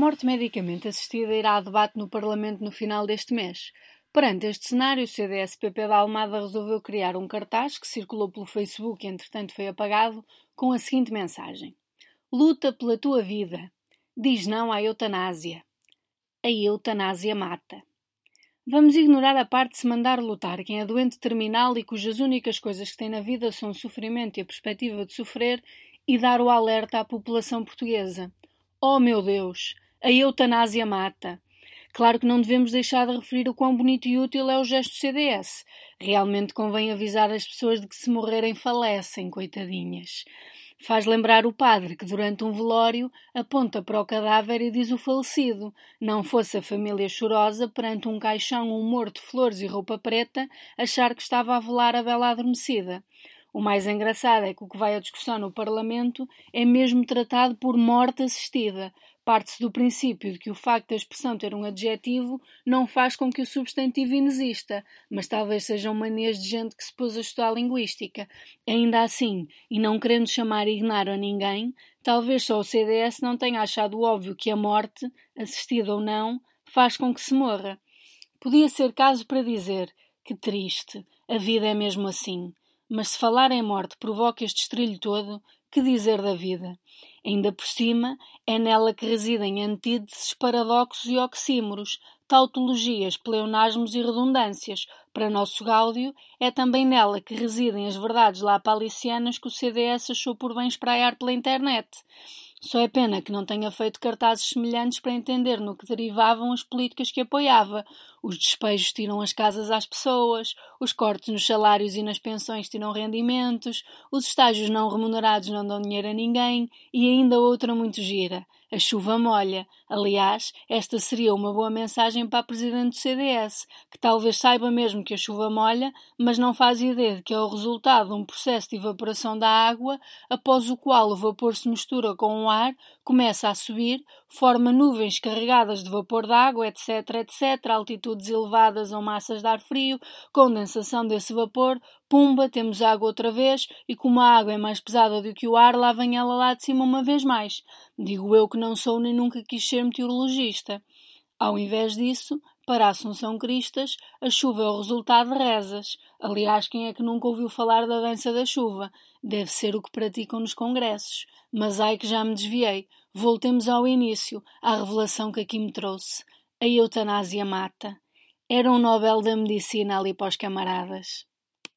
Morte medicamente assistida irá a debate no Parlamento no final deste mês. Perante este cenário, o CDS-PP da Almada resolveu criar um cartaz que circulou pelo Facebook e entretanto foi apagado, com a seguinte mensagem: Luta pela tua vida. Diz não à eutanásia. A eutanásia mata. Vamos ignorar a parte de se mandar lutar quem é doente terminal e cujas únicas coisas que tem na vida são o sofrimento e a perspectiva de sofrer e dar o alerta à população portuguesa. Oh meu Deus! A eutanásia mata. Claro que não devemos deixar de referir o quão bonito e útil é o gesto CDS. Realmente convém avisar as pessoas de que se morrerem falecem, coitadinhas. Faz lembrar o padre que, durante um velório, aponta para o cadáver e diz o falecido. Não fosse a família chorosa, perante um caixão, um morto, flores e roupa preta, achar que estava a velar a bela adormecida. O mais engraçado é que o que vai à discussão no Parlamento é mesmo tratado por morte assistida. Parte-se do princípio de que o facto da expressão ter um adjetivo não faz com que o substantivo inexista, mas talvez seja um manejo de gente que se pôs a estudar linguística. Ainda assim, e não querendo chamar ignaro a ninguém, talvez só o CDS não tenha achado óbvio que a morte, assistida ou não, faz com que se morra. Podia ser caso para dizer que triste, a vida é mesmo assim mas se falar em morte provoca este estrilho todo, que dizer da vida? Ainda por cima, é nela que residem antíteses, paradoxos e oxímoros, tautologias, pleonasmos e redundâncias. Para nosso gáudio, é também nela que residem as verdades lá palicianas que o CDS achou por bem espraiar pela internet. Só é pena que não tenha feito cartazes semelhantes para entender no que derivavam as políticas que apoiava. Os despejos tiram as casas às pessoas, os cortes nos salários e nas pensões tiram rendimentos, os estágios não remunerados não dão dinheiro a ninguém e ainda outra muito gira. A chuva molha. Aliás, esta seria uma boa mensagem para a presidente do CDS, que talvez saiba mesmo que a chuva molha, mas não faz ideia de que é o resultado de um processo de evaporação da água, após o qual o vapor se mistura com o ar, começa a subir, forma nuvens carregadas de vapor d'água, etc., etc., altitudes elevadas ou massas de ar frio, condensação desse vapor, pumba, temos água outra vez, e como a água é mais pesada do que o ar, lá vem ela lá de cima uma vez mais. Digo eu que não sou nem nunca quis ser meteorologista. Ao invés disso, para Assunção Cristas, a chuva é o resultado de rezas. Aliás, quem é que nunca ouviu falar da dança da chuva? Deve ser o que praticam nos congressos. Mas ai que já me desviei. Voltemos ao início, à revelação que aqui me trouxe. A eutanásia mata. Era um Nobel da Medicina ali para os camaradas.